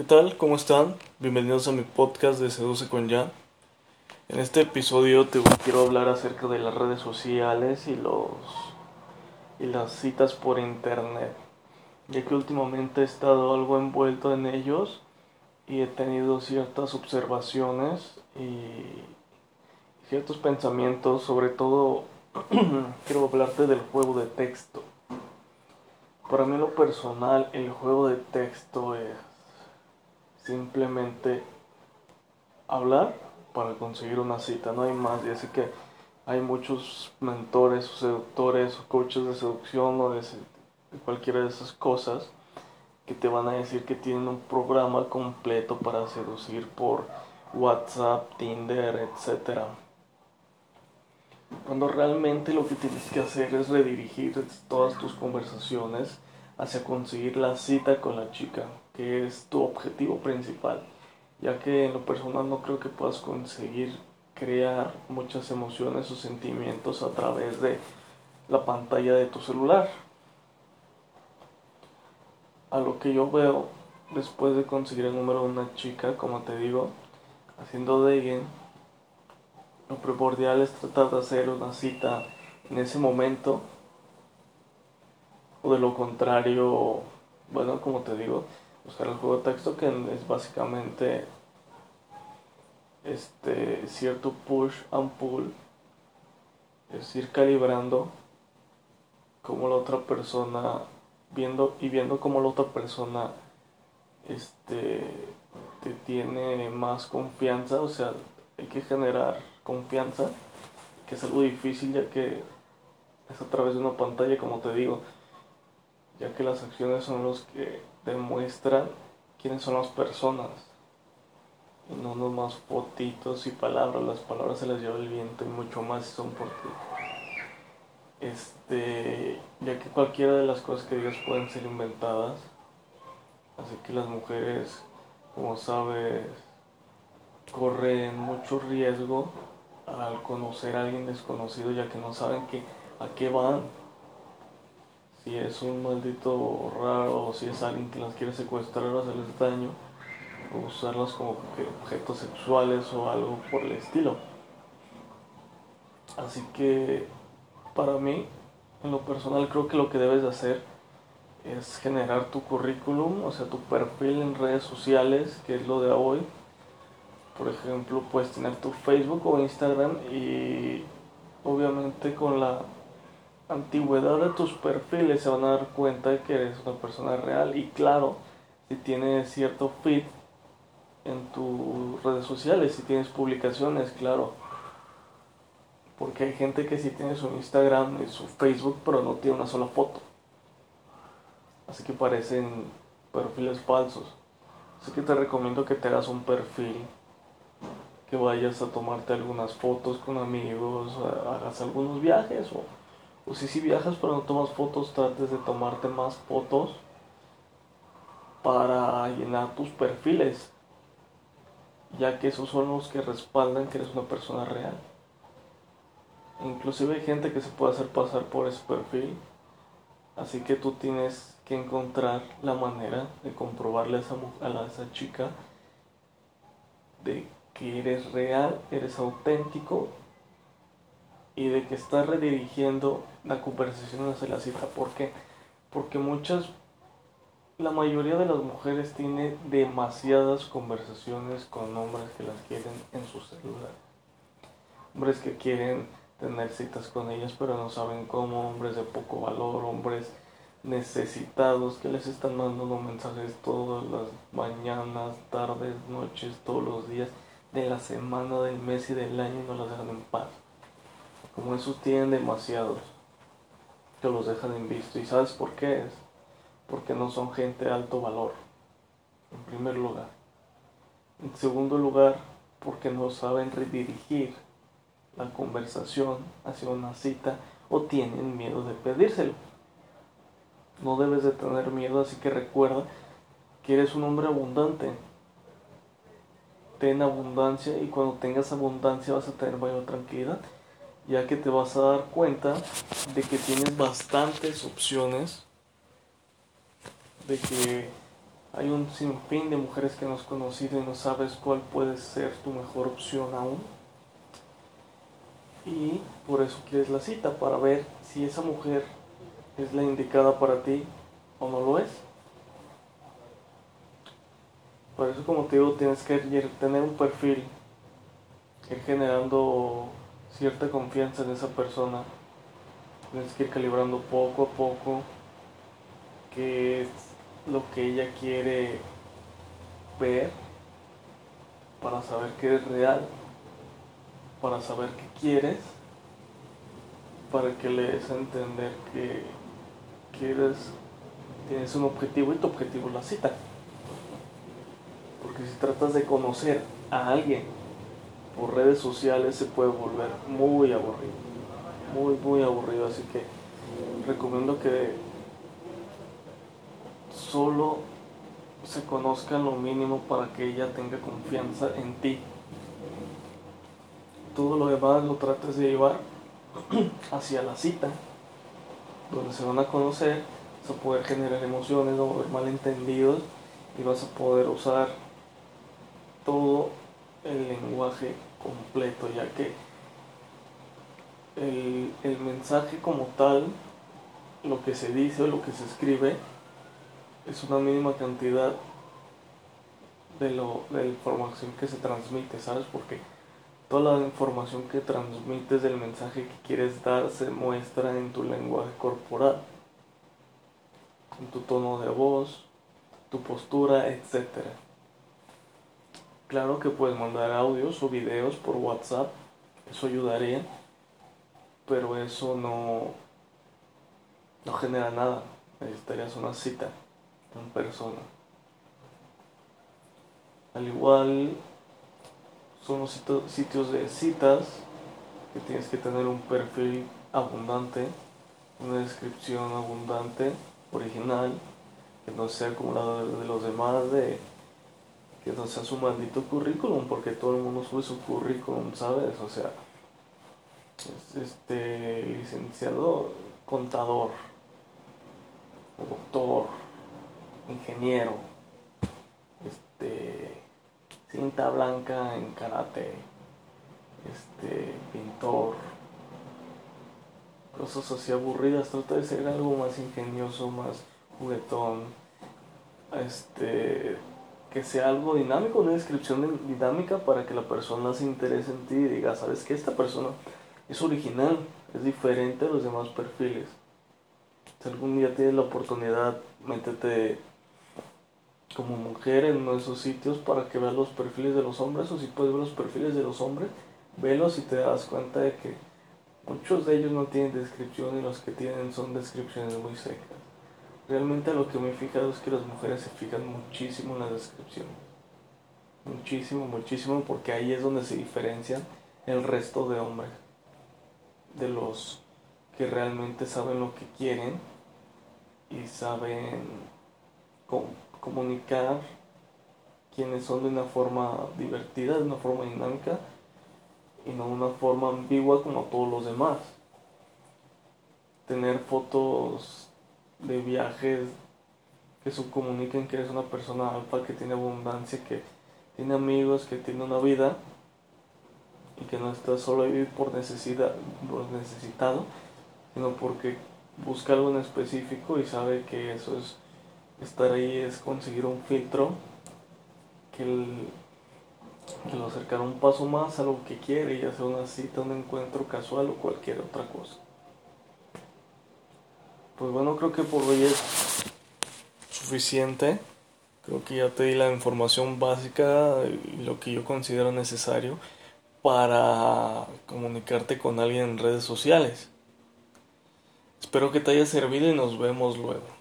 ¿Qué tal? ¿Cómo están? Bienvenidos a mi podcast de Seduce con Jan. En este episodio te quiero hablar acerca de las redes sociales y los y las citas por internet, ya que últimamente he estado algo envuelto en ellos y he tenido ciertas observaciones y ciertos pensamientos, sobre todo quiero hablarte del juego de texto. Para mí lo personal, el juego de texto es simplemente hablar para conseguir una cita, no hay más. Y así que hay muchos mentores seductores o coaches de seducción o de, cualquiera de esas cosas que te van a decir que tienen un programa completo para seducir por WhatsApp, Tinder, etc. Cuando realmente lo que tienes que hacer es redirigir todas tus conversaciones hacia conseguir la cita con la chica, que es tu objetivo principal, ya que en lo personal no creo que puedas conseguir crear muchas emociones o sentimientos a través de la pantalla de tu celular. A lo que yo veo después de conseguir el número de una chica, como te digo, haciendo dating, lo primordial es tratar de hacer una cita en ese momento. O de lo contrario, bueno, como te digo, buscar el juego de texto que es básicamente este cierto push and pull es ir calibrando como la otra persona viendo y viendo como la otra persona este te tiene más confianza. O sea hay que generar confianza que es algo difícil ya que es a través de una pantalla como te digo ya que las acciones son los que demuestran quiénes son las personas no nomás fotitos y palabras, las palabras se las lleva el viento y mucho más son por ti. Este, ya que cualquiera de las cosas que digas pueden ser inventadas, así que las mujeres, como sabes, corren mucho riesgo al conocer a alguien desconocido, ya que no saben que, a qué van. Si es un maldito raro o si es alguien que las quiere secuestrar o hacerles daño o usarlos como objetos sexuales o algo por el estilo. Así que para mí, en lo personal, creo que lo que debes de hacer es generar tu currículum, o sea, tu perfil en redes sociales, que es lo de hoy. Por ejemplo, puedes tener tu Facebook o Instagram y obviamente con la antigüedad de tus perfiles se van a dar cuenta de que eres una persona real y claro, si tienes cierto fit en tus redes sociales, si tienes publicaciones, claro. Porque hay gente que sí tiene su Instagram y su Facebook, pero no tiene una sola foto. Así que parecen perfiles falsos. Así que te recomiendo que te hagas un perfil, que vayas a tomarte algunas fotos con amigos, hagas algunos viajes o, si si viajas pero no tomas fotos, trates de tomarte más fotos para llenar tus perfiles ya que esos son los que respaldan que eres una persona real. Inclusive hay gente que se puede hacer pasar por ese perfil, así que tú tienes que encontrar la manera de comprobarle a esa, a esa chica de que eres real, eres auténtico y de que estás redirigiendo la conversación hacia la cita. ¿Por qué? Porque muchas la mayoría de las mujeres tiene demasiadas conversaciones con hombres que las quieren en su celular. Hombres que quieren tener citas con ellas pero no saben cómo, hombres de poco valor, hombres necesitados que les están mandando mensajes todas las mañanas, tardes, noches, todos los días de la semana, del mes y del año y no las dejan en paz. Como esos tienen demasiados, que los dejan en visto. ¿Y sabes por qué es? porque no son gente de alto valor, en primer lugar. En segundo lugar, porque no saben redirigir la conversación hacia una cita o tienen miedo de pedírselo. No debes de tener miedo, así que recuerda que eres un hombre abundante. Ten abundancia y cuando tengas abundancia vas a tener mayor tranquilidad, ya que te vas a dar cuenta de que tienes bastantes opciones de que Hay un sinfín de mujeres que no has conocido y no sabes cuál puede ser tu mejor opción aún. Y por eso quieres la cita, para ver si esa mujer es la indicada para ti o no lo es. Por eso como te digo, tienes que tener un perfil, generando cierta confianza en esa persona. Tienes que ir calibrando poco a poco qué es lo que ella quiere ver para saber qué es real, para saber qué quieres, para que le des a entender que quieres, tienes un objetivo y tu objetivo es la cita. Porque si tratas de conocer a alguien por redes sociales se puede volver muy aburrido. Muy, muy aburrido. Así que recomiendo que solo se conozca lo mínimo para que ella tenga confianza en ti. Todo lo demás lo trates de llevar hacia la cita, donde se van a conocer, vas a poder generar emociones, no haber malentendidos y vas a poder usar todo el lenguaje completo, ya que el, el mensaje como tal, lo que se dice o lo que se escribe, es una mínima cantidad de, lo, de la información que se transmite, ¿sabes? Porque toda la información que transmites del mensaje que quieres dar se muestra en tu lenguaje corporal, en tu tono de voz, tu postura, etc. Claro que puedes mandar audios o videos por WhatsApp, eso ayudaría, pero eso no, no genera nada, necesitarías una cita en persona. Al igual son los sitios de citas que tienes que tener un perfil abundante, una descripción abundante, original, que no sea como la de los demás, de que no sea su maldito currículum, porque todo el mundo sube su currículum, ¿sabes? O sea, este licenciado contador, doctor, ingeniero, este, cinta blanca en karate, este, pintor, cosas así aburridas, trata de ser algo más ingenioso, más juguetón, este, que sea algo dinámico, una descripción dinámica para que la persona se interese en ti y diga, sabes que esta persona es original, es diferente a los demás perfiles. Si algún día tienes la oportunidad, métete como mujer en uno de esos sitios para que veas los perfiles de los hombres o si puedes ver los perfiles de los hombres, velos y te das cuenta de que muchos de ellos no tienen descripción y los que tienen son descripciones muy secas. Realmente lo que me he fijado es que las mujeres se fijan muchísimo en las descripciones. Muchísimo, muchísimo, porque ahí es donde se diferencian el resto de hombres. De los que realmente saben lo que quieren y saben comunicar quienes son de una forma divertida, de una forma dinámica y no de una forma ambigua como todos los demás. Tener fotos de viajes que comuniquen que eres una persona alfa, que tiene abundancia, que tiene amigos, que tiene una vida y que no está solo ahí por necesidad, por necesitado, sino porque busca algo en específico y sabe que eso es estar ahí es conseguir un filtro que, que lo acercará un paso más a lo que quiere, ya sea una cita, un encuentro casual o cualquier otra cosa. Pues bueno, creo que por hoy es suficiente. Creo que ya te di la información básica y lo que yo considero necesario para comunicarte con alguien en redes sociales. Espero que te haya servido y nos vemos luego.